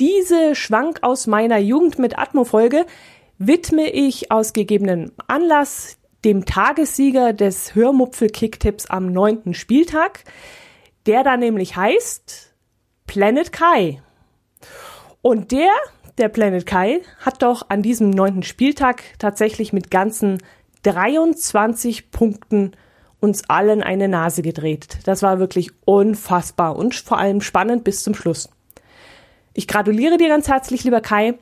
Diese Schwank aus meiner Jugend mit Atmo-Folge widme ich aus gegebenem Anlass dem Tagessieger des Hörmupfel-Kicktipps am neunten Spieltag, der da nämlich heißt Planet Kai. Und der, der Planet Kai, hat doch an diesem neunten Spieltag tatsächlich mit ganzen 23 Punkten uns allen eine Nase gedreht. Das war wirklich unfassbar und vor allem spannend bis zum Schluss. Ich gratuliere dir ganz herzlich, lieber Kai,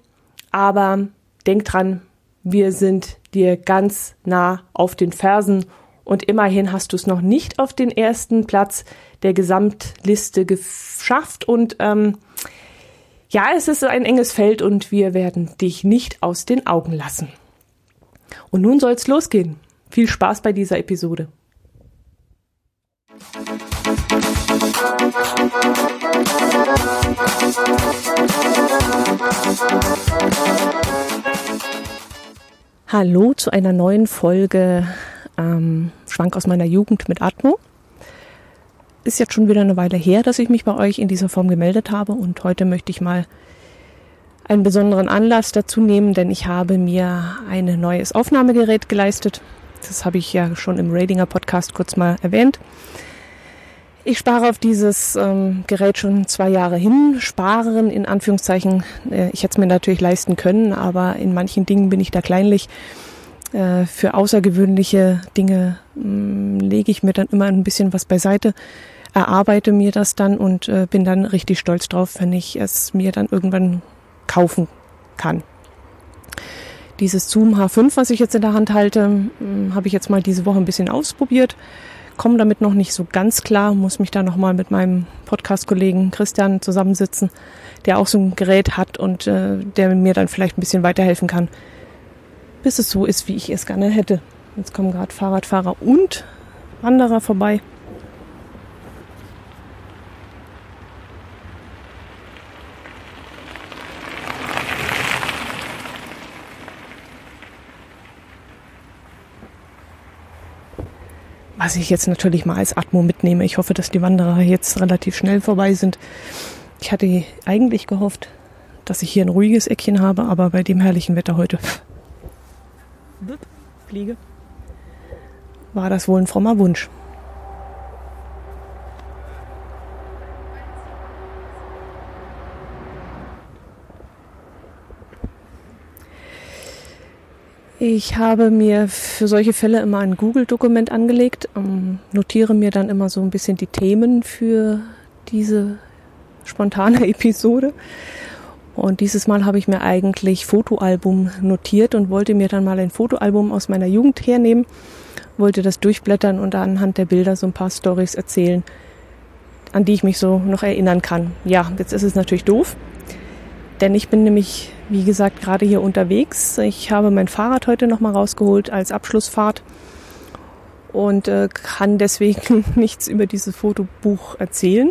aber denk dran, wir sind dir ganz nah auf den Fersen und immerhin hast du es noch nicht auf den ersten Platz der Gesamtliste geschafft und ähm, ja, es ist ein enges Feld und wir werden dich nicht aus den Augen lassen. Und nun soll's losgehen. Viel Spaß bei dieser Episode. Hallo zu einer neuen Folge ähm, Schwank aus meiner Jugend mit Atmo. Ist jetzt schon wieder eine Weile her, dass ich mich bei euch in dieser Form gemeldet habe und heute möchte ich mal einen besonderen Anlass dazu nehmen, denn ich habe mir ein neues Aufnahmegerät geleistet. Das habe ich ja schon im Radinger Podcast kurz mal erwähnt. Ich spare auf dieses ähm, Gerät schon zwei Jahre hin. Sparen in Anführungszeichen. Äh, ich hätte es mir natürlich leisten können, aber in manchen Dingen bin ich da kleinlich. Äh, für außergewöhnliche Dinge mm, lege ich mir dann immer ein bisschen was beiseite, erarbeite mir das dann und äh, bin dann richtig stolz drauf, wenn ich es mir dann irgendwann kaufen kann. Dieses Zoom H5, was ich jetzt in der Hand halte, mm, habe ich jetzt mal diese Woche ein bisschen ausprobiert komme damit noch nicht so ganz klar, muss mich da nochmal mit meinem Podcast-Kollegen Christian zusammensitzen, der auch so ein Gerät hat und äh, der mir dann vielleicht ein bisschen weiterhelfen kann, bis es so ist, wie ich es gerne hätte. Jetzt kommen gerade Fahrradfahrer und Wanderer vorbei. Was ich jetzt natürlich mal als Atmo mitnehme. Ich hoffe, dass die Wanderer jetzt relativ schnell vorbei sind. Ich hatte eigentlich gehofft, dass ich hier ein ruhiges Eckchen habe, aber bei dem herrlichen Wetter heute Fliege war das wohl ein frommer Wunsch. Ich habe mir für solche Fälle immer ein Google-Dokument angelegt, ähm, notiere mir dann immer so ein bisschen die Themen für diese spontane Episode. Und dieses Mal habe ich mir eigentlich Fotoalbum notiert und wollte mir dann mal ein Fotoalbum aus meiner Jugend hernehmen, wollte das durchblättern und anhand der Bilder so ein paar Stories erzählen, an die ich mich so noch erinnern kann. Ja, jetzt ist es natürlich doof, denn ich bin nämlich, wie gesagt, gerade hier unterwegs. Ich habe mein Fahrrad heute nochmal rausgeholt als Abschlussfahrt und äh, kann deswegen nichts über dieses Fotobuch erzählen.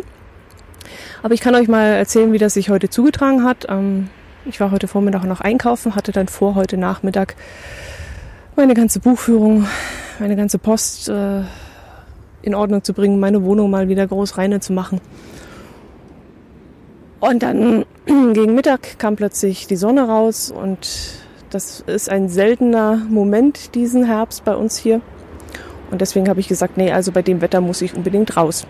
Aber ich kann euch mal erzählen, wie das sich heute zugetragen hat. Ähm, ich war heute Vormittag noch einkaufen, hatte dann vor, heute Nachmittag meine ganze Buchführung, meine ganze Post äh, in Ordnung zu bringen, meine Wohnung mal wieder groß reine zu machen. Und dann gegen Mittag kam plötzlich die Sonne raus und das ist ein seltener Moment diesen Herbst bei uns hier. Und deswegen habe ich gesagt, nee, also bei dem Wetter muss ich unbedingt raus.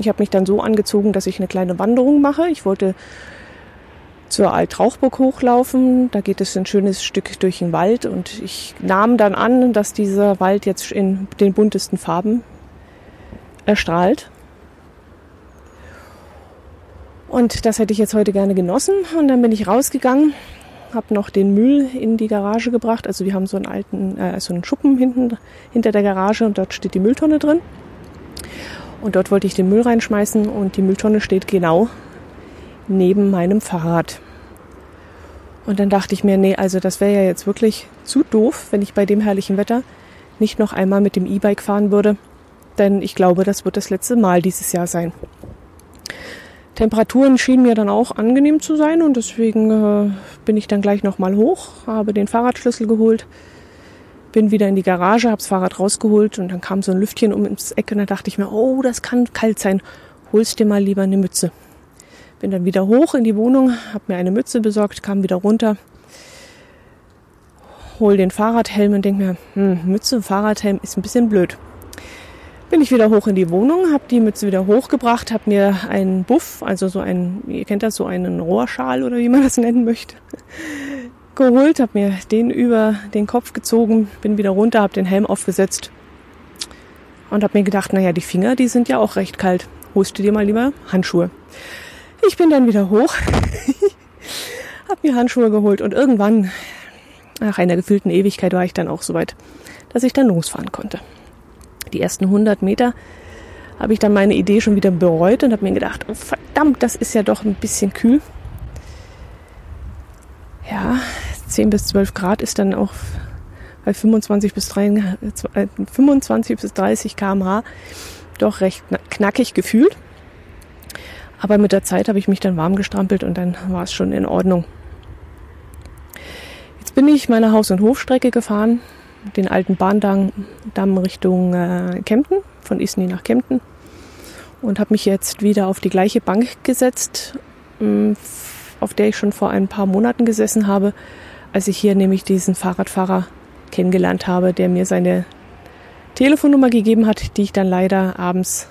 Ich habe mich dann so angezogen, dass ich eine kleine Wanderung mache. Ich wollte zur Altrauchburg hochlaufen. Da geht es ein schönes Stück durch den Wald und ich nahm dann an, dass dieser Wald jetzt in den buntesten Farben erstrahlt. Und das hätte ich jetzt heute gerne genossen. Und dann bin ich rausgegangen, habe noch den Müll in die Garage gebracht. Also wir haben so einen alten, äh, so einen Schuppen hinten hinter der Garage und dort steht die Mülltonne drin. Und dort wollte ich den Müll reinschmeißen und die Mülltonne steht genau neben meinem Fahrrad. Und dann dachte ich mir, nee, also das wäre ja jetzt wirklich zu doof, wenn ich bei dem herrlichen Wetter nicht noch einmal mit dem E-Bike fahren würde. Denn ich glaube, das wird das letzte Mal dieses Jahr sein. Temperaturen schienen mir dann auch angenehm zu sein und deswegen äh, bin ich dann gleich nochmal hoch, habe den Fahrradschlüssel geholt, bin wieder in die Garage, habe das Fahrrad rausgeholt und dann kam so ein Lüftchen um ins Eck und da dachte ich mir, oh, das kann kalt sein, holst dir mal lieber eine Mütze. Bin dann wieder hoch in die Wohnung, habe mir eine Mütze besorgt, kam wieder runter, hol den Fahrradhelm und denke mir, hm, Mütze und Fahrradhelm ist ein bisschen blöd. Bin ich wieder hoch in die Wohnung, habe die Mütze wieder hochgebracht, habe mir einen Buff, also so ein, ihr kennt das, so einen Rohrschal oder wie man das nennen möchte, geholt, habe mir den über den Kopf gezogen, bin wieder runter, habe den Helm aufgesetzt und habe mir gedacht, naja, die Finger, die sind ja auch recht kalt. Holst du dir mal lieber Handschuhe. Ich bin dann wieder hoch, habe mir Handschuhe geholt und irgendwann, nach einer gefühlten Ewigkeit, war ich dann auch so weit, dass ich dann losfahren konnte. Die ersten 100 Meter habe ich dann meine Idee schon wieder bereut und habe mir gedacht, oh verdammt, das ist ja doch ein bisschen kühl. Ja, 10 bis 12 Grad ist dann auch bei 25 bis, 3, 25 bis 30 km/h doch recht knackig gefühlt. Aber mit der Zeit habe ich mich dann warm gestrampelt und dann war es schon in Ordnung. Jetzt bin ich meine Haus- und Hofstrecke gefahren, den alten Bahndamm Richtung äh, Kempten, von Isny nach Kempten und habe mich jetzt wieder auf die gleiche Bank gesetzt, mm, auf der ich schon vor ein paar Monaten gesessen habe, als ich hier nämlich diesen Fahrradfahrer kennengelernt habe, der mir seine Telefonnummer gegeben hat, die ich dann leider abends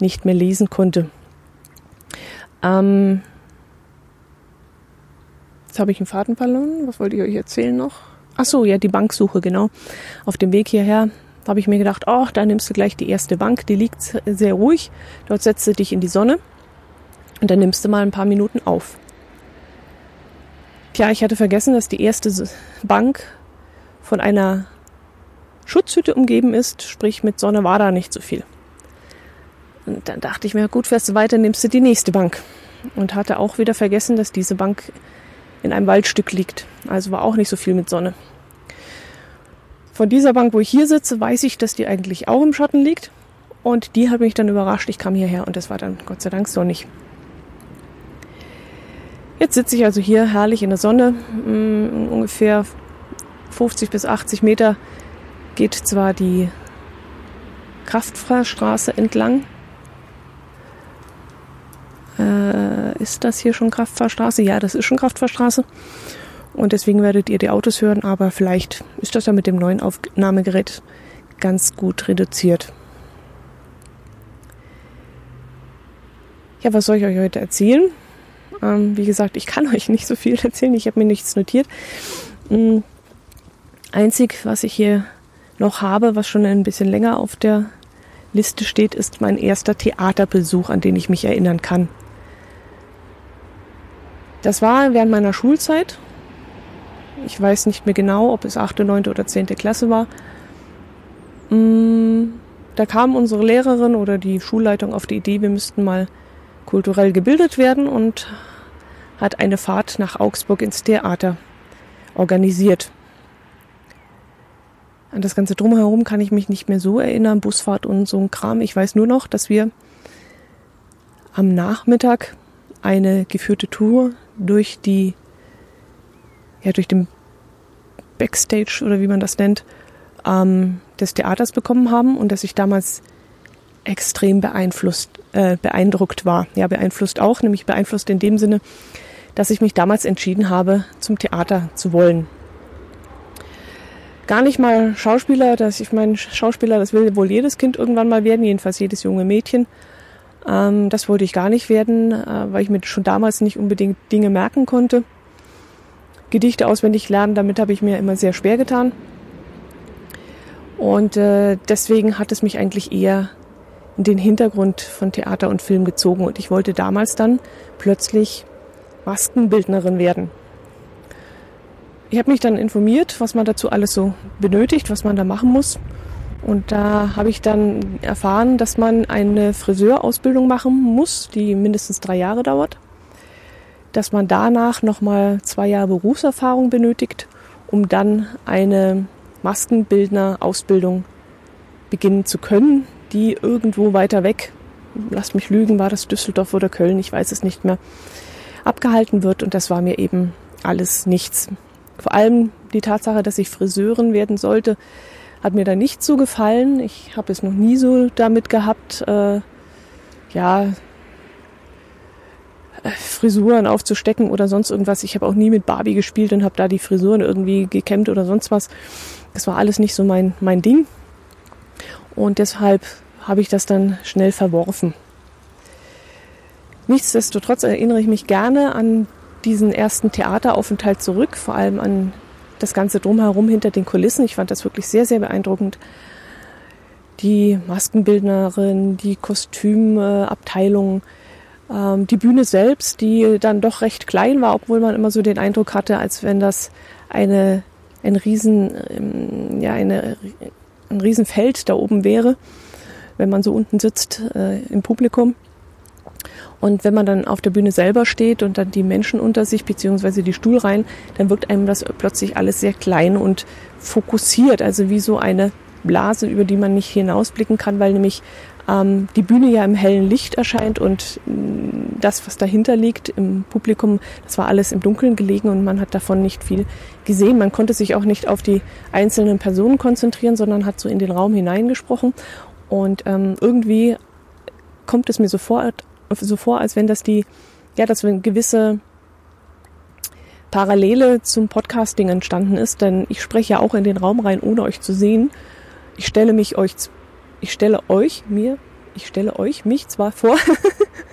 nicht mehr lesen konnte. Ähm, jetzt habe ich einen Faden verloren. Was wollte ich euch erzählen noch? Ach so, ja, die Banksuche, genau. Auf dem Weg hierher habe ich mir gedacht, ach, da nimmst du gleich die erste Bank, die liegt sehr ruhig. Dort setzt du dich in die Sonne und dann nimmst du mal ein paar Minuten auf. Tja, ich hatte vergessen, dass die erste Bank von einer Schutzhütte umgeben ist, sprich mit Sonne war da nicht so viel. Und dann dachte ich mir, gut, fährst du weiter, nimmst du die nächste Bank. Und hatte auch wieder vergessen, dass diese Bank in einem Waldstück liegt. Also war auch nicht so viel mit Sonne. Von dieser Bank, wo ich hier sitze, weiß ich, dass die eigentlich auch im Schatten liegt. Und die hat mich dann überrascht. Ich kam hierher und es war dann Gott sei Dank sonnig. Jetzt sitze ich also hier herrlich in der Sonne, mm, ungefähr 50 bis 80 Meter geht zwar die Kraftfahrstraße entlang. Äh, ist das hier schon Kraftfahrstraße? Ja, das ist schon Kraftfahrstraße. Und deswegen werdet ihr die Autos hören, aber vielleicht ist das ja mit dem neuen Aufnahmegerät ganz gut reduziert. Ja, was soll ich euch heute erzählen? Ähm, wie gesagt, ich kann euch nicht so viel erzählen, ich habe mir nichts notiert. Mhm. Einzig, was ich hier noch habe, was schon ein bisschen länger auf der Liste steht, ist mein erster Theaterbesuch, an den ich mich erinnern kann. Das war während meiner Schulzeit. Ich weiß nicht mehr genau, ob es 8., 9. oder 10. Klasse war. Mm, da kam unsere Lehrerin oder die Schulleitung auf die Idee, wir müssten mal kulturell gebildet werden und hat eine Fahrt nach Augsburg ins Theater organisiert. An das ganze Drumherum kann ich mich nicht mehr so erinnern, Busfahrt und so ein Kram. Ich weiß nur noch, dass wir am Nachmittag eine geführte Tour durch die, ja, durch den Backstage oder wie man das nennt, ähm, des Theaters bekommen haben und dass ich damals extrem beeinflusst, äh, beeindruckt war. Ja, beeinflusst auch, nämlich beeinflusst in dem Sinne, dass ich mich damals entschieden habe, zum Theater zu wollen gar nicht mal Schauspieler, dass ich meine, Schauspieler, das will wohl jedes Kind irgendwann mal werden, jedenfalls jedes junge Mädchen. Ähm, das wollte ich gar nicht werden, äh, weil ich mir schon damals nicht unbedingt Dinge merken konnte. Gedichte auswendig lernen, damit habe ich mir immer sehr schwer getan. Und äh, deswegen hat es mich eigentlich eher in den Hintergrund von Theater und Film gezogen. Und ich wollte damals dann plötzlich Maskenbildnerin werden. Ich habe mich dann informiert, was man dazu alles so benötigt, was man da machen muss. Und da habe ich dann erfahren, dass man eine Friseurausbildung machen muss, die mindestens drei Jahre dauert. Dass man danach nochmal zwei Jahre Berufserfahrung benötigt, um dann eine Maskenbildner-Ausbildung beginnen zu können, die irgendwo weiter weg, lasst mich lügen, war das Düsseldorf oder Köln, ich weiß es nicht mehr, abgehalten wird. Und das war mir eben alles nichts. Vor allem die Tatsache, dass ich Friseurin werden sollte, hat mir da nicht so gefallen. Ich habe es noch nie so damit gehabt, äh, ja, Frisuren aufzustecken oder sonst irgendwas. Ich habe auch nie mit Barbie gespielt und habe da die Frisuren irgendwie gekämmt oder sonst was. Das war alles nicht so mein, mein Ding. Und deshalb habe ich das dann schnell verworfen. Nichtsdestotrotz erinnere ich mich gerne an diesen ersten Theateraufenthalt zurück, vor allem an das Ganze drumherum hinter den Kulissen. Ich fand das wirklich sehr, sehr beeindruckend. Die Maskenbildnerin, die Kostümabteilung, ähm, die Bühne selbst, die dann doch recht klein war, obwohl man immer so den Eindruck hatte, als wenn das eine, ein Riesen, ähm, ja, eine, ein Riesenfeld da oben wäre, wenn man so unten sitzt äh, im Publikum. Und wenn man dann auf der Bühne selber steht und dann die Menschen unter sich beziehungsweise die Stuhlreihen, dann wirkt einem das plötzlich alles sehr klein und fokussiert, also wie so eine Blase, über die man nicht hinausblicken kann, weil nämlich ähm, die Bühne ja im hellen Licht erscheint und mm, das, was dahinter liegt im Publikum, das war alles im Dunkeln gelegen und man hat davon nicht viel gesehen. Man konnte sich auch nicht auf die einzelnen Personen konzentrieren, sondern hat so in den Raum hineingesprochen und ähm, irgendwie kommt es mir sofort so vor, als wenn das die, ja, dass eine gewisse Parallele zum Podcasting entstanden ist, denn ich spreche ja auch in den Raum rein, ohne euch zu sehen. Ich stelle mich euch, ich stelle euch mir, ich stelle euch mich zwar vor.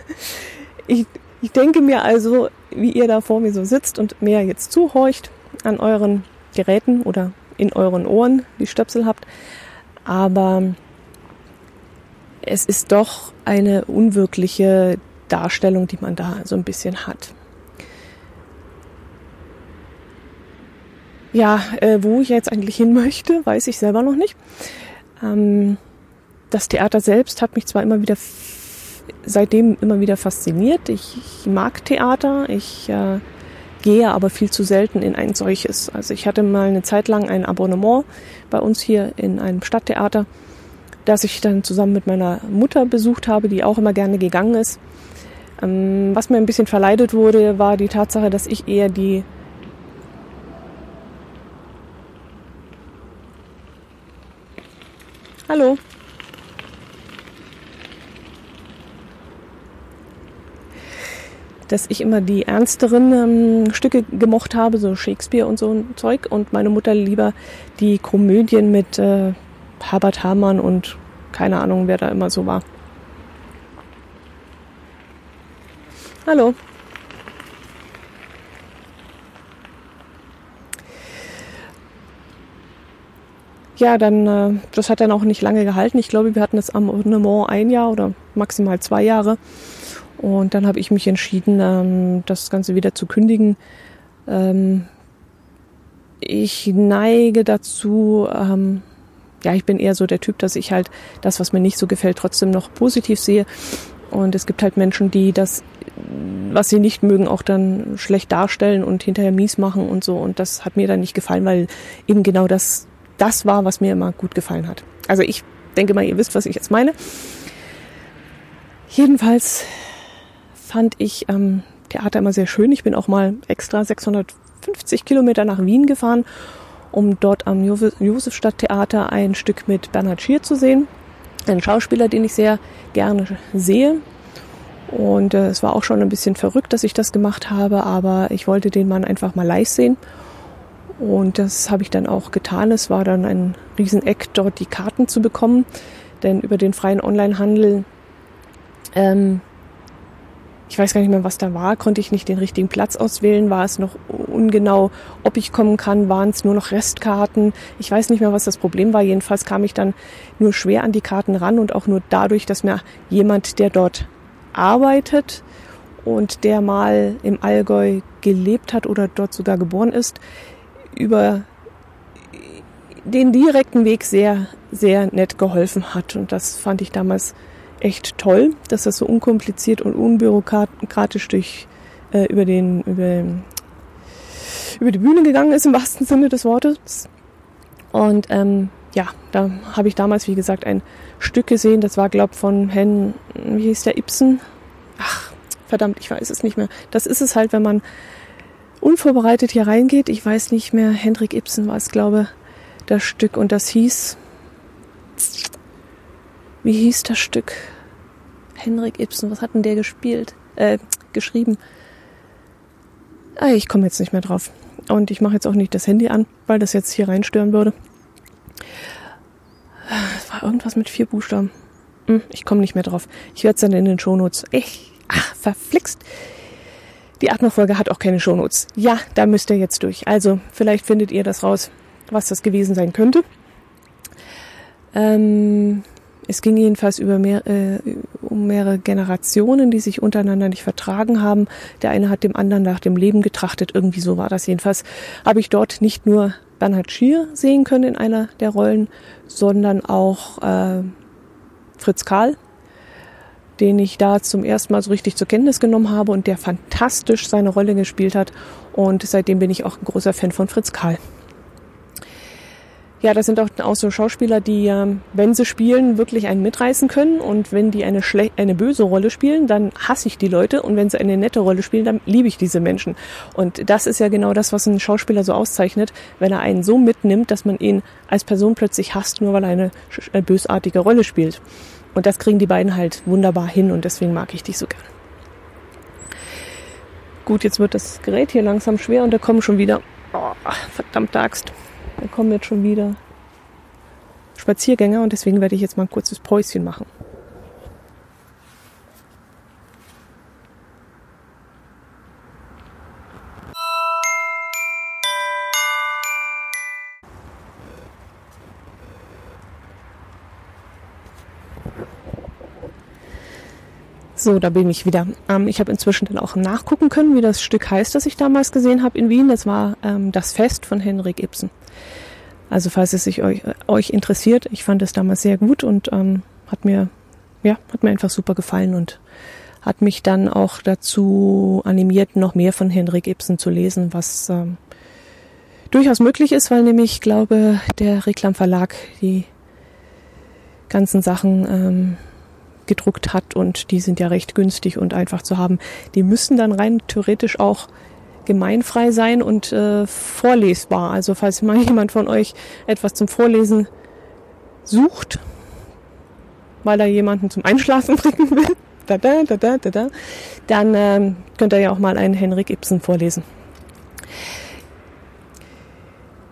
ich, ich denke mir also, wie ihr da vor mir so sitzt und mir jetzt zuhorcht an euren Geräten oder in euren Ohren, die Stöpsel habt. Aber es ist doch eine unwirkliche Darstellung, die man da so ein bisschen hat. Ja, äh, wo ich jetzt eigentlich hin möchte, weiß ich selber noch nicht. Ähm, das Theater selbst hat mich zwar immer wieder seitdem immer wieder fasziniert. Ich, ich mag Theater, ich äh, gehe aber viel zu selten in ein solches. Also ich hatte mal eine Zeit lang ein Abonnement bei uns hier in einem Stadttheater das ich dann zusammen mit meiner Mutter besucht habe, die auch immer gerne gegangen ist. Ähm, was mir ein bisschen verleidet wurde, war die Tatsache, dass ich eher die Hallo. dass ich immer die ernsteren ähm, Stücke gemocht habe, so Shakespeare und so ein Zeug, und meine Mutter lieber die Komödien mit äh, Herbert Hamann und keine Ahnung, wer da immer so war. Hallo. Ja, dann, äh, das hat dann auch nicht lange gehalten. Ich glaube, wir hatten das Abonnement ein Jahr oder maximal zwei Jahre. Und dann habe ich mich entschieden, ähm, das Ganze wieder zu kündigen. Ähm, ich neige dazu, ähm, ja, ich bin eher so der Typ, dass ich halt das, was mir nicht so gefällt, trotzdem noch positiv sehe. Und es gibt halt Menschen, die das, was sie nicht mögen, auch dann schlecht darstellen und hinterher mies machen und so. Und das hat mir dann nicht gefallen, weil eben genau das, das war, was mir immer gut gefallen hat. Also ich denke mal, ihr wisst, was ich jetzt meine. Jedenfalls fand ich ähm, Theater immer sehr schön. Ich bin auch mal extra 650 Kilometer nach Wien gefahren um dort am Josefstadttheater ein Stück mit Bernhard Schier zu sehen. Ein Schauspieler, den ich sehr gerne sehe. Und äh, es war auch schon ein bisschen verrückt, dass ich das gemacht habe, aber ich wollte den Mann einfach mal live sehen. Und das habe ich dann auch getan. Es war dann ein Rieseneck, dort die Karten zu bekommen. Denn über den freien Onlinehandel ähm, ich weiß gar nicht mehr, was da war, konnte ich nicht den richtigen Platz auswählen, war es noch ungenau, ob ich kommen kann, waren es nur noch Restkarten. Ich weiß nicht mehr, was das Problem war. Jedenfalls kam ich dann nur schwer an die Karten ran und auch nur dadurch, dass mir jemand, der dort arbeitet und der mal im Allgäu gelebt hat oder dort sogar geboren ist, über den direkten Weg sehr, sehr nett geholfen hat. Und das fand ich damals echt toll, dass das so unkompliziert und unbürokratisch durch äh, über den über, über die Bühne gegangen ist im wahrsten Sinne des Wortes. Und ähm, ja, da habe ich damals, wie gesagt, ein Stück gesehen. Das war, glaube von Hen, wie hieß der Ibsen? Ach, verdammt, ich weiß es nicht mehr. Das ist es halt, wenn man unvorbereitet hier reingeht. Ich weiß nicht mehr. Hendrik Ibsen war es, glaube das Stück und das hieß wie hieß das Stück? Henrik Ibsen, was hat denn der gespielt? Äh, geschrieben. Ah, ich komme jetzt nicht mehr drauf. Und ich mache jetzt auch nicht das Handy an, weil das jetzt hier reinstören würde. Es war irgendwas mit vier Buchstaben. Hm, ich komme nicht mehr drauf. Ich werde es dann in den Shownotes. Ich, ach, verflixt. Die Atmungsfolge hat auch keine Shownotes. Ja, da müsst ihr jetzt durch. Also, vielleicht findet ihr das raus, was das gewesen sein könnte. Ähm, es ging jedenfalls über mehr, äh, um mehrere Generationen, die sich untereinander nicht vertragen haben. Der eine hat dem anderen nach dem Leben getrachtet. Irgendwie so war das jedenfalls. Habe ich dort nicht nur Bernhard Schier sehen können in einer der Rollen, sondern auch äh, Fritz Karl, den ich da zum ersten Mal so richtig zur Kenntnis genommen habe und der fantastisch seine Rolle gespielt hat. Und seitdem bin ich auch ein großer Fan von Fritz Karl. Ja, das sind auch, auch so Schauspieler, die, ähm, wenn sie spielen, wirklich einen mitreißen können. Und wenn die eine, schle eine böse Rolle spielen, dann hasse ich die Leute. Und wenn sie eine nette Rolle spielen, dann liebe ich diese Menschen. Und das ist ja genau das, was ein Schauspieler so auszeichnet, wenn er einen so mitnimmt, dass man ihn als Person plötzlich hasst, nur weil er eine äh, bösartige Rolle spielt. Und das kriegen die beiden halt wunderbar hin und deswegen mag ich dich so gern. Gut, jetzt wird das Gerät hier langsam schwer und da kommen schon wieder, oh, verdammte Axt, kommen jetzt schon wieder Spaziergänger und deswegen werde ich jetzt mal ein kurzes Päuschen machen. So, da bin ich wieder. Ähm, ich habe inzwischen dann auch nachgucken können, wie das Stück heißt, das ich damals gesehen habe in Wien. Das war ähm, Das Fest von Henrik Ibsen. Also falls es sich euch, euch interessiert, ich fand es damals sehr gut und ähm, hat mir ja hat mir einfach super gefallen und hat mich dann auch dazu animiert, noch mehr von Henrik Ibsen zu lesen, was ähm, durchaus möglich ist, weil nämlich, ich glaube, der Reklam Verlag die ganzen Sachen ähm, gedruckt hat und die sind ja recht günstig und einfach zu haben. Die müssen dann rein theoretisch auch gemeinfrei sein und äh, vorlesbar. Also falls mal jemand von euch etwas zum Vorlesen sucht, weil er jemanden zum Einschlafen bringen will, da, da, da, da, da, da, dann ähm, könnt ihr ja auch mal einen Henrik Ibsen vorlesen.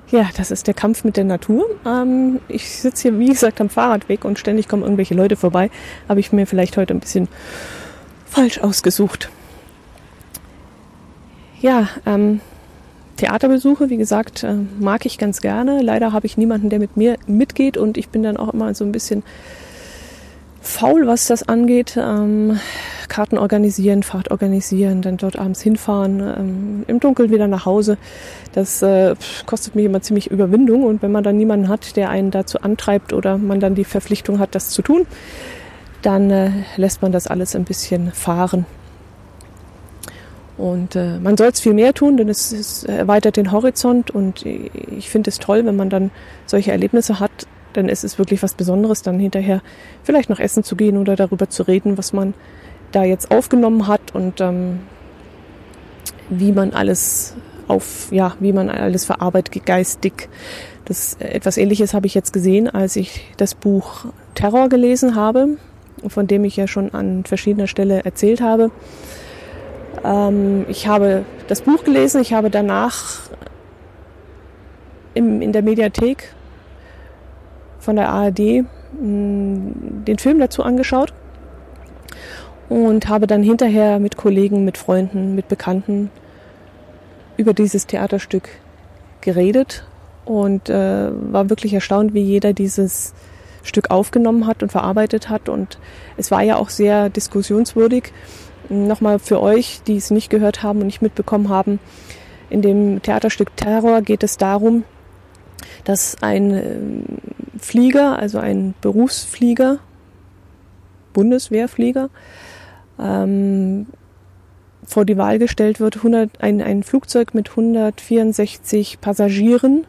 Ja, das ist der Kampf mit der Natur. Ähm, ich sitze hier, wie gesagt, am Fahrradweg und ständig kommen irgendwelche Leute vorbei. Habe ich mir vielleicht heute ein bisschen falsch ausgesucht. Ja, ähm, Theaterbesuche, wie gesagt, äh, mag ich ganz gerne. Leider habe ich niemanden, der mit mir mitgeht und ich bin dann auch immer so ein bisschen faul, was das angeht. Ähm, Karten organisieren, Fahrt organisieren, dann dort abends hinfahren, ähm, im Dunkeln wieder nach Hause. Das äh, kostet mich immer ziemlich Überwindung und wenn man dann niemanden hat, der einen dazu antreibt oder man dann die Verpflichtung hat, das zu tun, dann äh, lässt man das alles ein bisschen fahren. Und äh, man soll es viel mehr tun, denn es, es erweitert den Horizont und ich finde es toll, wenn man dann solche Erlebnisse hat, dann ist es wirklich was Besonderes, dann hinterher vielleicht noch essen zu gehen oder darüber zu reden, was man da jetzt aufgenommen hat und ähm, wie man alles auf, ja, wie man alles verarbeitet geistig. Das etwas ähnliches habe ich jetzt gesehen, als ich das Buch Terror gelesen habe, von dem ich ja schon an verschiedener Stelle erzählt habe. Ähm, ich habe das Buch gelesen, ich habe danach im, in der Mediathek von der ARD mm, den Film dazu angeschaut und habe dann hinterher mit Kollegen, mit Freunden, mit Bekannten über dieses Theaterstück geredet und äh, war wirklich erstaunt, wie jeder dieses Stück aufgenommen hat und verarbeitet hat. Und es war ja auch sehr diskussionswürdig. Nochmal für euch, die es nicht gehört haben und nicht mitbekommen haben, in dem Theaterstück Terror geht es darum, dass ein ähm, Flieger, also ein Berufsflieger, Bundeswehrflieger, ähm, vor die Wahl gestellt wird, 100, ein, ein Flugzeug mit 164 Passagieren,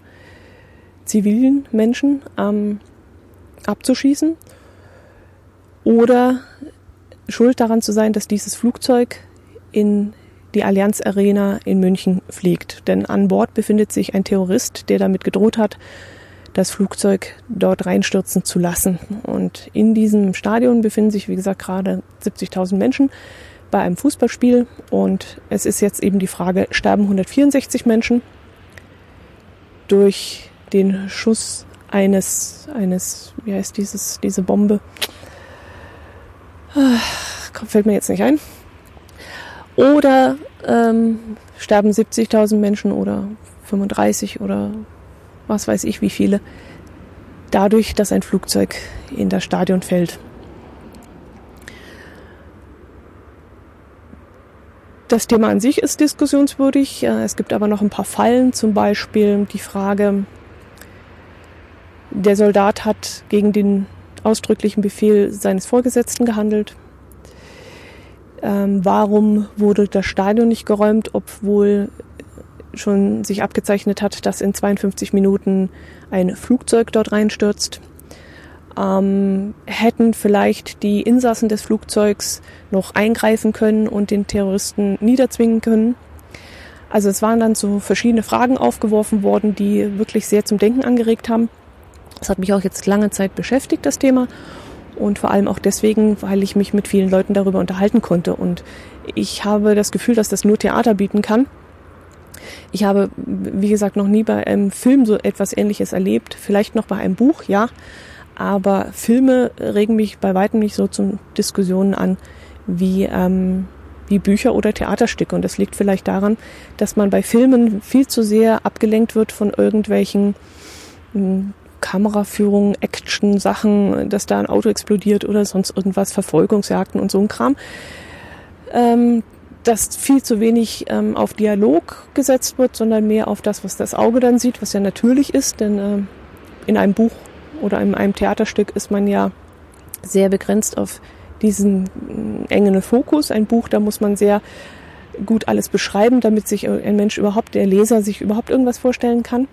zivilen Menschen, ähm, abzuschießen oder schuld daran zu sein, dass dieses Flugzeug in die Allianz Arena in München fliegt. Denn an Bord befindet sich ein Terrorist, der damit gedroht hat, das Flugzeug dort reinstürzen zu lassen. Und in diesem Stadion befinden sich, wie gesagt, gerade 70.000 Menschen, bei einem Fußballspiel und es ist jetzt eben die Frage, sterben 164 Menschen durch den Schuss eines, eines, wie heißt dieses, diese Bombe? Ah, fällt mir jetzt nicht ein. Oder ähm, sterben 70.000 Menschen oder 35 oder was weiß ich wie viele, dadurch, dass ein Flugzeug in das Stadion fällt. Das Thema an sich ist diskussionswürdig. Es gibt aber noch ein paar Fallen, zum Beispiel die Frage, der Soldat hat gegen den ausdrücklichen Befehl seines Vorgesetzten gehandelt. Ähm, warum wurde das Stadion nicht geräumt, obwohl schon sich abgezeichnet hat, dass in 52 Minuten ein Flugzeug dort reinstürzt? Ähm, hätten vielleicht die Insassen des Flugzeugs noch eingreifen können und den Terroristen niederzwingen können? Also es waren dann so verschiedene Fragen aufgeworfen worden, die wirklich sehr zum Denken angeregt haben. Das hat mich auch jetzt lange Zeit beschäftigt, das Thema. Und vor allem auch deswegen, weil ich mich mit vielen Leuten darüber unterhalten konnte. Und ich habe das Gefühl, dass das nur Theater bieten kann. Ich habe, wie gesagt, noch nie bei einem Film so etwas Ähnliches erlebt. Vielleicht noch bei einem Buch, ja. Aber Filme regen mich bei weitem nicht so zum Diskussionen an wie, ähm, wie Bücher oder Theaterstücke. Und das liegt vielleicht daran, dass man bei Filmen viel zu sehr abgelenkt wird von irgendwelchen hm, Kameraführung, Action-Sachen, dass da ein Auto explodiert oder sonst irgendwas, Verfolgungsjagden und so ein Kram. Ähm, dass viel zu wenig ähm, auf Dialog gesetzt wird, sondern mehr auf das, was das Auge dann sieht, was ja natürlich ist, denn äh, in einem Buch oder in einem Theaterstück ist man ja sehr begrenzt auf diesen äh, engen Fokus. Ein Buch, da muss man sehr gut alles beschreiben, damit sich ein Mensch überhaupt, der Leser sich überhaupt irgendwas vorstellen kann.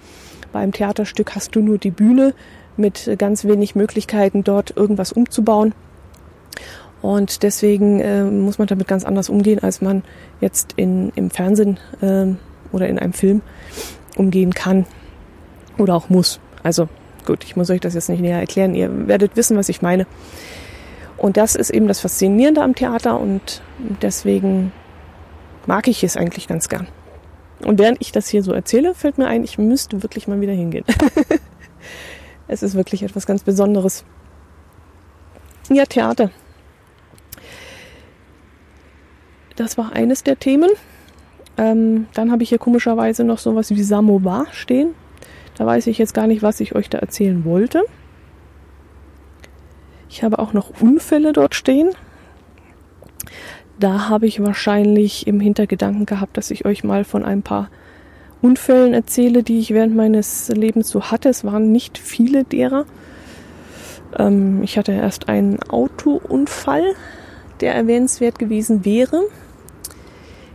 Beim Theaterstück hast du nur die Bühne mit ganz wenig Möglichkeiten, dort irgendwas umzubauen. Und deswegen äh, muss man damit ganz anders umgehen, als man jetzt in, im Fernsehen äh, oder in einem Film umgehen kann oder auch muss. Also gut, ich muss euch das jetzt nicht näher erklären. Ihr werdet wissen, was ich meine. Und das ist eben das Faszinierende am Theater und deswegen mag ich es eigentlich ganz gern. Und während ich das hier so erzähle, fällt mir ein, ich müsste wirklich mal wieder hingehen. es ist wirklich etwas ganz Besonderes. Ja, Theater. Das war eines der Themen. Ähm, dann habe ich hier komischerweise noch sowas wie Samovar stehen. Da weiß ich jetzt gar nicht, was ich euch da erzählen wollte. Ich habe auch noch Unfälle dort stehen. Da habe ich wahrscheinlich im Hintergedanken gehabt, dass ich euch mal von ein paar Unfällen erzähle, die ich während meines Lebens so hatte. Es waren nicht viele derer. Ähm, ich hatte erst einen Autounfall, der erwähnenswert gewesen wäre.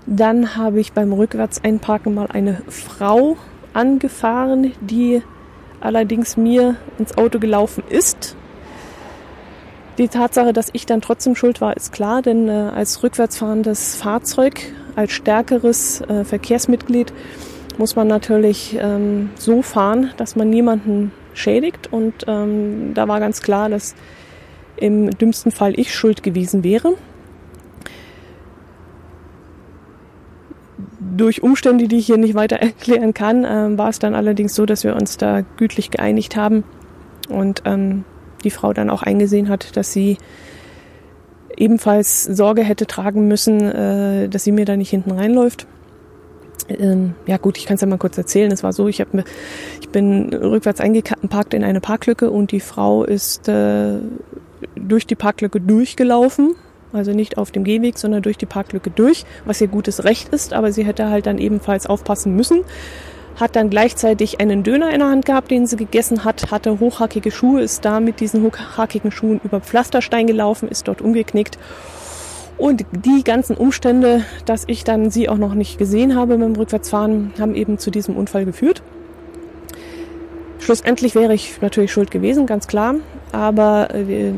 Dann habe ich beim Rückwärtseinparken mal eine Frau angefahren, die allerdings mir ins Auto gelaufen ist die Tatsache, dass ich dann trotzdem schuld war, ist klar, denn äh, als rückwärtsfahrendes Fahrzeug, als stärkeres äh, Verkehrsmitglied muss man natürlich ähm, so fahren, dass man niemanden schädigt. Und ähm, da war ganz klar, dass im dümmsten Fall ich schuld gewesen wäre. Durch Umstände, die ich hier nicht weiter erklären kann, äh, war es dann allerdings so, dass wir uns da gütlich geeinigt haben und ähm, die Frau dann auch eingesehen hat, dass sie ebenfalls Sorge hätte tragen müssen, äh, dass sie mir da nicht hinten reinläuft. Ähm, ja gut, ich kann es ja mal kurz erzählen. Es war so, ich, hab ich bin rückwärts eingeparkt in eine Parklücke und die Frau ist äh, durch die Parklücke durchgelaufen. Also nicht auf dem Gehweg, sondern durch die Parklücke durch, was ihr gutes Recht ist, aber sie hätte halt dann ebenfalls aufpassen müssen hat dann gleichzeitig einen Döner in der Hand gehabt, den sie gegessen hat, hatte hochhackige Schuhe, ist da mit diesen hochhackigen Schuhen über Pflasterstein gelaufen, ist dort umgeknickt. Und die ganzen Umstände, dass ich dann sie auch noch nicht gesehen habe beim Rückwärtsfahren, haben eben zu diesem Unfall geführt. Schlussendlich wäre ich natürlich schuld gewesen, ganz klar. Aber äh,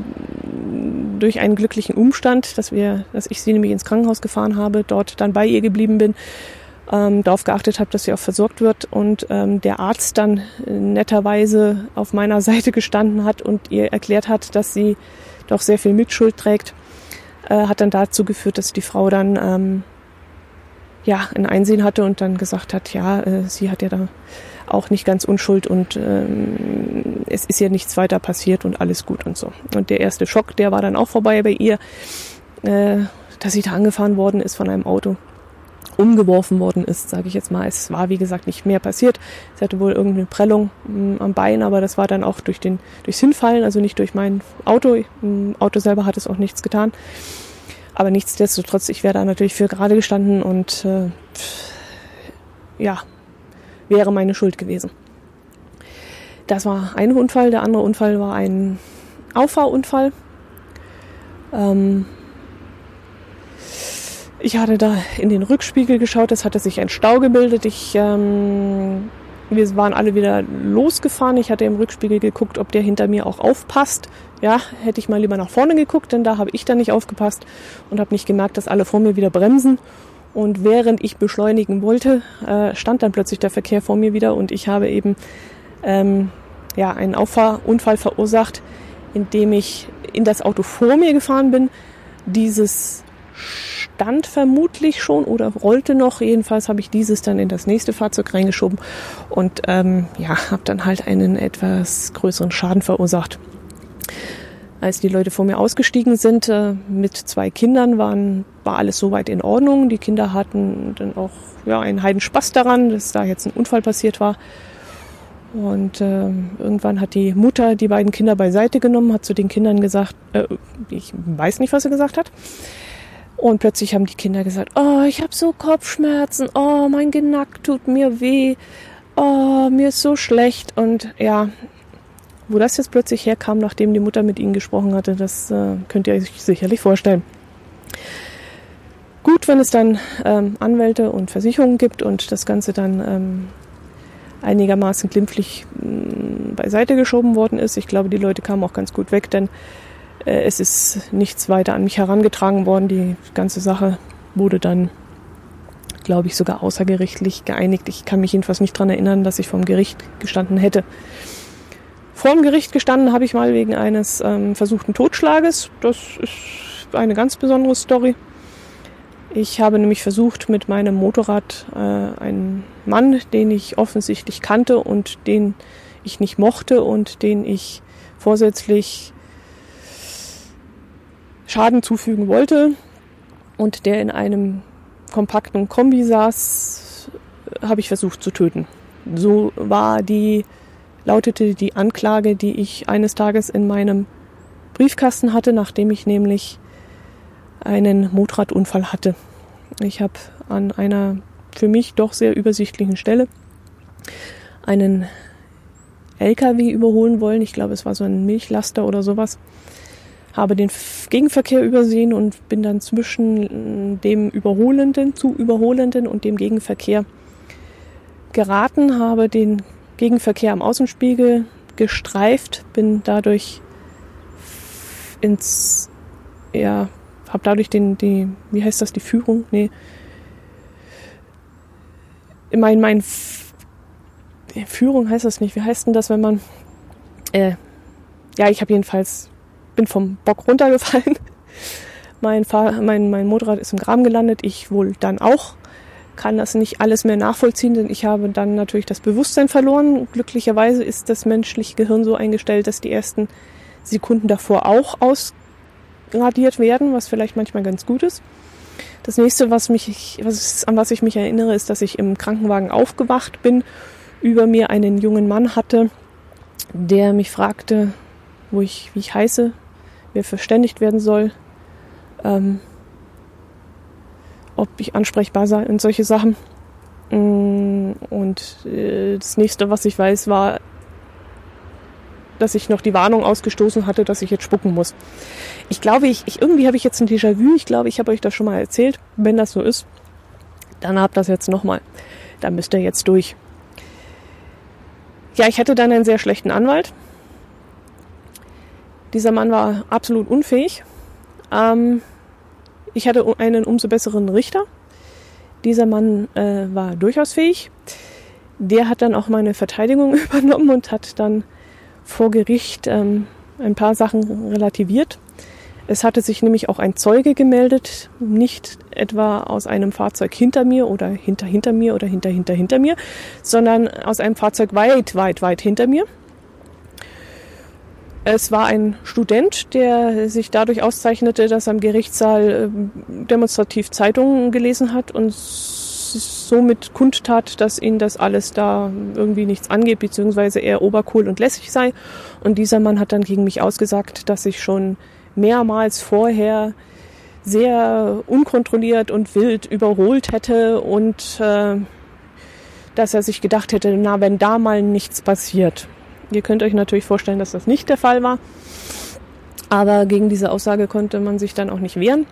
durch einen glücklichen Umstand, dass wir, dass ich sie nämlich ins Krankenhaus gefahren habe, dort dann bei ihr geblieben bin, ähm, darauf geachtet habe, dass sie auch versorgt wird und ähm, der Arzt dann netterweise auf meiner Seite gestanden hat und ihr erklärt hat, dass sie doch sehr viel Mitschuld trägt, äh, hat dann dazu geführt, dass die Frau dann ähm, ja ein Einsehen hatte und dann gesagt hat, ja, äh, sie hat ja da auch nicht ganz unschuld und ähm, es ist ja nichts weiter passiert und alles gut und so. Und der erste Schock, der war dann auch vorbei bei ihr, äh, dass sie da angefahren worden ist von einem Auto umgeworfen worden ist, sage ich jetzt mal. Es war, wie gesagt, nicht mehr passiert. Sie hatte wohl irgendeine Prellung mh, mm, am Bein, aber das war dann auch durch den, durchs Hinfallen, also nicht durch mein Auto. Im Auto selber hat es auch nichts getan. Aber nichtsdestotrotz, ich wäre da natürlich für gerade gestanden und äh, ja, wäre meine Schuld gewesen. Das war ein Unfall. Der andere Unfall war ein Auffahrunfall. Ähm, ich hatte da in den Rückspiegel geschaut, es hatte sich ein Stau gebildet. Ich, ähm, wir waren alle wieder losgefahren. Ich hatte im Rückspiegel geguckt, ob der hinter mir auch aufpasst. Ja, hätte ich mal lieber nach vorne geguckt, denn da habe ich dann nicht aufgepasst und habe nicht gemerkt, dass alle vor mir wieder bremsen. Und während ich beschleunigen wollte, äh, stand dann plötzlich der Verkehr vor mir wieder und ich habe eben ähm, ja, einen Auffahrunfall verursacht, indem ich in das Auto vor mir gefahren bin. Dieses stand vermutlich schon oder rollte noch. Jedenfalls habe ich dieses dann in das nächste Fahrzeug reingeschoben und ähm, ja, habe dann halt einen etwas größeren Schaden verursacht. Als die Leute vor mir ausgestiegen sind äh, mit zwei Kindern, waren, war alles soweit in Ordnung. Die Kinder hatten dann auch ja, einen heiden Spaß daran, dass da jetzt ein Unfall passiert war. Und äh, irgendwann hat die Mutter die beiden Kinder beiseite genommen, hat zu den Kindern gesagt, äh, ich weiß nicht, was sie gesagt hat, und plötzlich haben die Kinder gesagt, oh, ich habe so Kopfschmerzen, oh, mein Genack tut mir weh, oh, mir ist so schlecht. Und ja, wo das jetzt plötzlich herkam, nachdem die Mutter mit ihnen gesprochen hatte, das äh, könnt ihr euch sicherlich vorstellen. Gut, wenn es dann ähm, Anwälte und Versicherungen gibt und das Ganze dann ähm, einigermaßen glimpflich mh, mm, beiseite geschoben worden ist. Ich glaube, die Leute kamen auch ganz gut weg, denn äh, es ist nichts weiter an mich herangetragen worden. Die ganze Sache wurde dann, glaube ich, sogar außergerichtlich geeinigt. Ich kann mich jedenfalls nicht daran erinnern, dass ich vom Gericht gestanden hätte. Vor dem Gericht gestanden habe ich mal wegen eines ähm, versuchten Totschlages. Das ist eine ganz besondere Story. Ich habe nämlich versucht, mit meinem Motorrad äh, einen Mann, den ich offensichtlich kannte und den ich nicht mochte und den ich vorsätzlich Schaden zufügen wollte und der in einem kompakten Kombi saß, habe ich versucht zu töten. So war die, lautete die Anklage, die ich eines Tages in meinem Briefkasten hatte, nachdem ich nämlich einen Motorradunfall hatte. Ich habe an einer für mich doch sehr übersichtlichen Stelle einen LKW überholen wollen. Ich glaube, es war so ein Milchlaster oder sowas habe den Gegenverkehr übersehen und bin dann zwischen dem Überholenden zu Überholenden und dem Gegenverkehr geraten, habe den Gegenverkehr am Außenspiegel gestreift, bin dadurch ins, ja, habe dadurch den, die, wie heißt das, die Führung? Nee. Mein, mein, Führung heißt das nicht. Wie heißt denn das, wenn man, äh, ja, ich habe jedenfalls bin vom Bock runtergefallen. Mein, Fahr mein, mein Motorrad ist im Graben gelandet, ich wohl dann auch. Kann das nicht alles mehr nachvollziehen, denn ich habe dann natürlich das Bewusstsein verloren. Glücklicherweise ist das menschliche Gehirn so eingestellt, dass die ersten Sekunden davor auch ausradiert werden, was vielleicht manchmal ganz gut ist. Das nächste, was mich, was, an was ich mich erinnere, ist, dass ich im Krankenwagen aufgewacht bin, über mir einen jungen Mann hatte, der mich fragte, wo ich, wie ich heiße, mir verständigt werden soll, ähm, ob ich ansprechbar sei und solche Sachen. Mm, und äh, das nächste, was ich weiß, war, dass ich noch die Warnung ausgestoßen hatte, dass ich jetzt spucken muss. Ich glaube, ich, ich irgendwie habe ich jetzt ein Déjà-vu. Ich glaube, ich habe euch das schon mal erzählt. Wenn das so ist, dann habt das jetzt nochmal. Da müsst ihr jetzt durch. Ja, ich hatte dann einen sehr schlechten Anwalt. Dieser Mann war absolut unfähig. Ähm, ich hatte einen umso besseren Richter. Dieser Mann äh, war durchaus fähig. Der hat dann auch meine Verteidigung übernommen und hat dann vor Gericht ähm, ein paar Sachen relativiert. Es hatte sich nämlich auch ein Zeuge gemeldet, nicht etwa aus einem Fahrzeug hinter mir oder hinter hinter mir oder hinter hinter hinter mir, sondern aus einem Fahrzeug weit, weit, weit hinter mir. Es war ein Student, der sich dadurch auszeichnete, dass er im Gerichtssaal äh, demonstrativ Zeitungen gelesen hat und somit kundtat, dass ihn das alles da irgendwie nichts angeht, beziehungsweise er obercool und lässig sei. Und dieser Mann hat dann gegen mich ausgesagt, dass ich schon mehrmals vorher sehr unkontrolliert und wild überholt hätte und äh, dass er sich gedacht hätte, na, wenn da mal nichts passiert. Ihr könnt euch natürlich vorstellen, dass das nicht der Fall war. Aber gegen diese Aussage konnte man sich dann auch nicht wehren.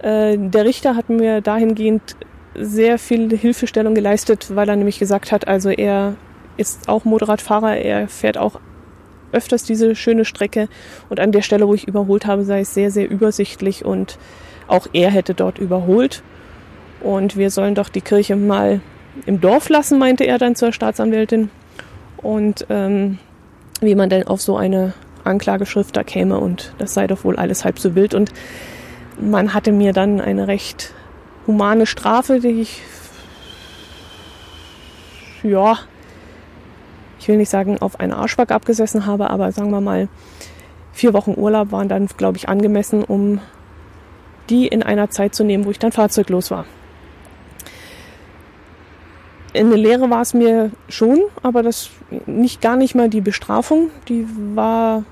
Äh, der Richter hat mir dahingehend sehr viel Hilfestellung geleistet, weil er nämlich gesagt hat, also er ist auch Motorradfahrer, er fährt auch öfters diese schöne Strecke und an der Stelle, wo ich überholt habe, sei es sehr, sehr übersichtlich und auch er hätte dort überholt. Und wir sollen doch die Kirche mal im Dorf lassen, meinte er dann zur Staatsanwältin. Und ähm, wie man denn auf so eine Anklageschrift da käme und das sei doch wohl alles halb so wild. Und man hatte mir dann eine recht humane Strafe, die ich ja ich will nicht sagen, auf einen Arschback abgesessen habe, aber sagen wir mal, vier Wochen Urlaub waren dann, glaube ich, angemessen, um die in einer Zeit zu nehmen, wo ich dann fahrzeuglos war. Eine Lehre war es mir schon, aber das nicht gar nicht mal die Bestrafung, die war,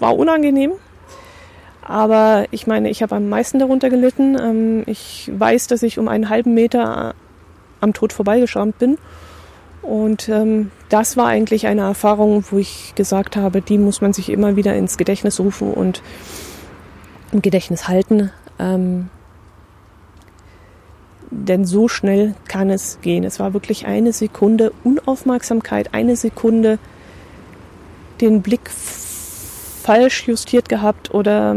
war unangenehm. Aber ich meine, ich habe am meisten darunter gelitten. Ähm, ich weiß, dass ich um einen halben Meter am Tod vorbeigeschrammt bin und ähm, das war eigentlich eine Erfahrung, wo ich gesagt habe, die muss man sich immer wieder ins Gedächtnis rufen und im Gedächtnis halten. Ähm, denn so schnell kann es gehen. Es war wirklich eine Sekunde Unaufmerksamkeit, eine Sekunde den Blick falsch justiert gehabt oder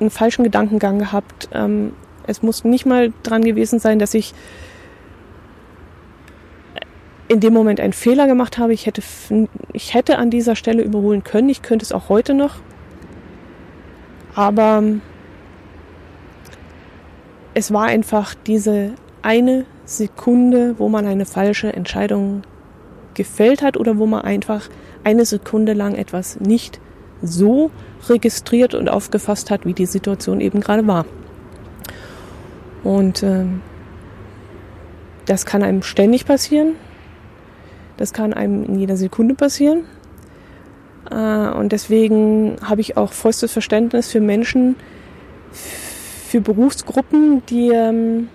einen falschen Gedankengang gehabt. Ähm, es muss nicht mal dran gewesen sein, dass ich in dem Moment einen Fehler gemacht habe. Ich hätte, ich hätte an dieser Stelle überholen können. Ich könnte es auch heute noch. Aber es war einfach diese eine Sekunde, wo man eine falsche Entscheidung gefällt hat oder wo man einfach eine Sekunde lang etwas nicht so registriert und aufgefasst hat, wie die Situation eben gerade war. Und äh, das kann einem ständig passieren. Das kann einem in jeder Sekunde passieren. Äh, und deswegen habe ich auch vollstes Verständnis für Menschen, für Berufsgruppen, die ähm,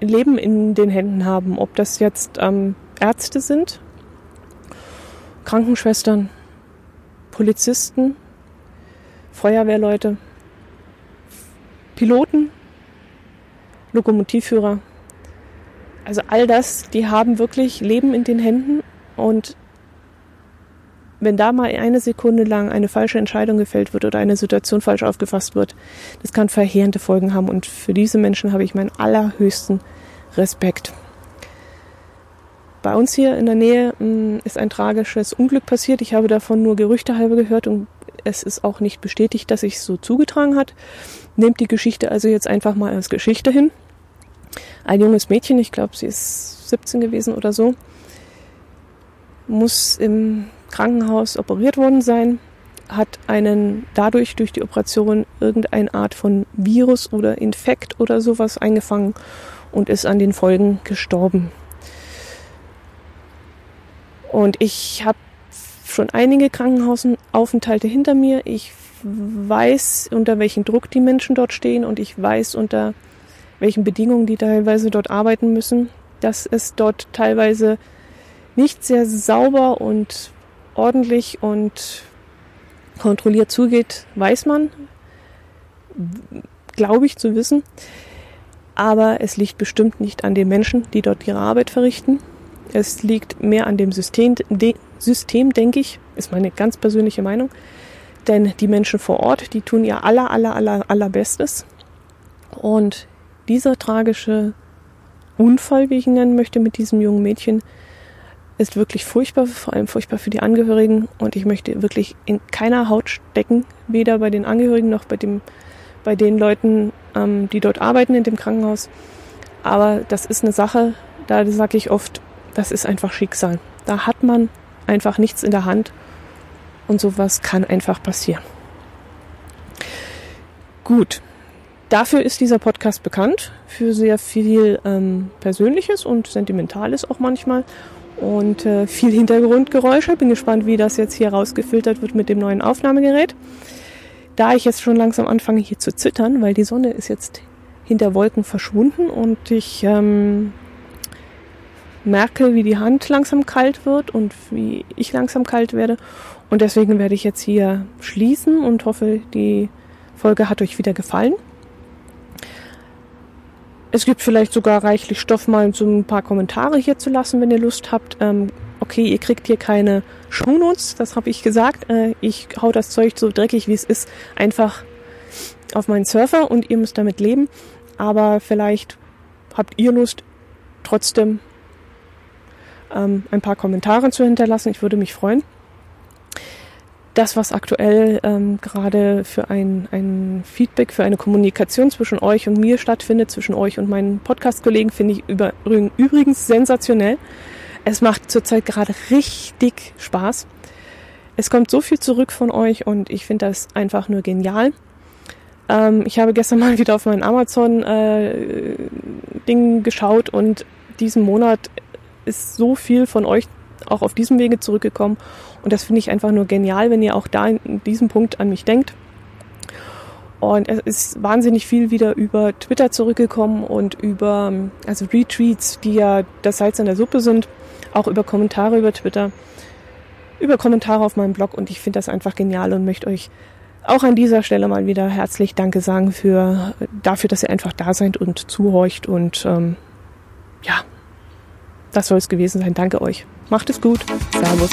Leben in den Händen haben. Ob das jetzt ähm, Ärzte sind, Krankenschwestern, Polizisten, Feuerwehrleute, Piloten, Lokomotivführer, also all das, die haben wirklich Leben in den Händen und wenn da mal eine Sekunde lang eine falsche Entscheidung gefällt wird oder eine Situation falsch aufgefasst wird, das kann verheerende Folgen haben und für diese Menschen habe ich meinen allerhöchsten Respekt. Bei uns hier in der Nähe mm, ist ein tragisches Unglück passiert. Ich habe davon nur Gerüchte halber gehört und es ist auch nicht bestätigt, dass sich so zugetragen hat. Nehmt die Geschichte also jetzt einfach mal als Geschichte hin ein junges Mädchen, ich glaube, sie ist 17 gewesen oder so, muss im Krankenhaus operiert worden sein, hat einen dadurch durch die Operation irgendeine Art von Virus oder Infekt oder sowas eingefangen und ist an den Folgen gestorben. Und ich habe schon einige Krankenhausaufenthalte hinter mir. Ich weiß, unter welchem Druck die Menschen dort stehen und ich weiß, unter welchen Bedingungen die teilweise dort arbeiten müssen, dass es dort teilweise nicht sehr sauber und ordentlich und kontrolliert zugeht, weiß man, glaube ich zu wissen. Aber es liegt bestimmt nicht an den Menschen, die dort ihre Arbeit verrichten. Es liegt mehr an dem System, de, System, denke ich, ist meine ganz persönliche Meinung. Denn die Menschen vor Ort, die tun ihr aller, aller, aller, allerbestes. Und dieser tragische Unfall, wie ich ihn nennen möchte, mit diesem jungen Mädchen, ist wirklich furchtbar, vor allem furchtbar für die Angehörigen. Und ich möchte wirklich in keiner Haut stecken, weder bei den Angehörigen noch bei, dem, bei den Leuten, ähm, die dort arbeiten in dem Krankenhaus. Aber das ist eine Sache, da sage ich oft, das ist einfach Schicksal. Da hat man einfach nichts in der Hand und sowas kann einfach passieren. Gut, dafür ist dieser Podcast bekannt, für sehr viel ähm, Persönliches und Sentimentales auch manchmal und äh, viel Hintergrundgeräusche. Bin gespannt, wie das jetzt hier rausgefiltert wird mit dem neuen Aufnahmegerät. Da ich jetzt schon langsam anfange hier zu zittern, weil die Sonne ist jetzt hinter Wolken verschwunden und ich ähm, merke, wie die Hand langsam kalt wird und wie ich langsam kalt werde. Und deswegen werde ich jetzt hier schließen und hoffe, die Folge hat euch wieder gefallen. Es gibt vielleicht sogar reichlich Stoff, mal so ein paar Kommentare hier zu lassen, wenn ihr Lust habt. Ähm, okay, ihr kriegt hier keine Shownotes, das habe ich gesagt. Äh, ich hau das Zeug so dreckig, wie es ist, einfach auf meinen Surfer und ihr müsst damit leben. Aber vielleicht habt ihr Lust, trotzdem ähm, ein paar Kommentare zu hinterlassen. Ich würde mich freuen das, was aktuell ähm, gerade für ein, ein Feedback, für eine Kommunikation zwischen euch und mir stattfindet, zwischen euch und meinen Podcast-Kollegen, finde ich über, übrigens sensationell. Es macht zurzeit gerade richtig Spaß. Es kommt so viel zurück von euch und ich finde das einfach nur genial. Ähm, ich habe gestern mal wieder auf mein Amazon-Ding äh, geschaut und diesen Monat ist so viel von euch auch auf diesem Wege zurückgekommen. Und das finde ich einfach nur genial, wenn ihr auch da in diesem Punkt an mich denkt. Und es ist wahnsinnig viel wieder über Twitter zurückgekommen und über also Retweets, die ja das Salz in der Suppe sind, auch über Kommentare über Twitter, über Kommentare auf meinem Blog und ich finde das einfach genial und möchte euch auch an dieser Stelle mal wieder herzlich Danke sagen für dafür, dass ihr einfach da seid und zuhorcht und ähm, ja, das soll es gewesen sein. Danke euch. Macht es gut. Servus.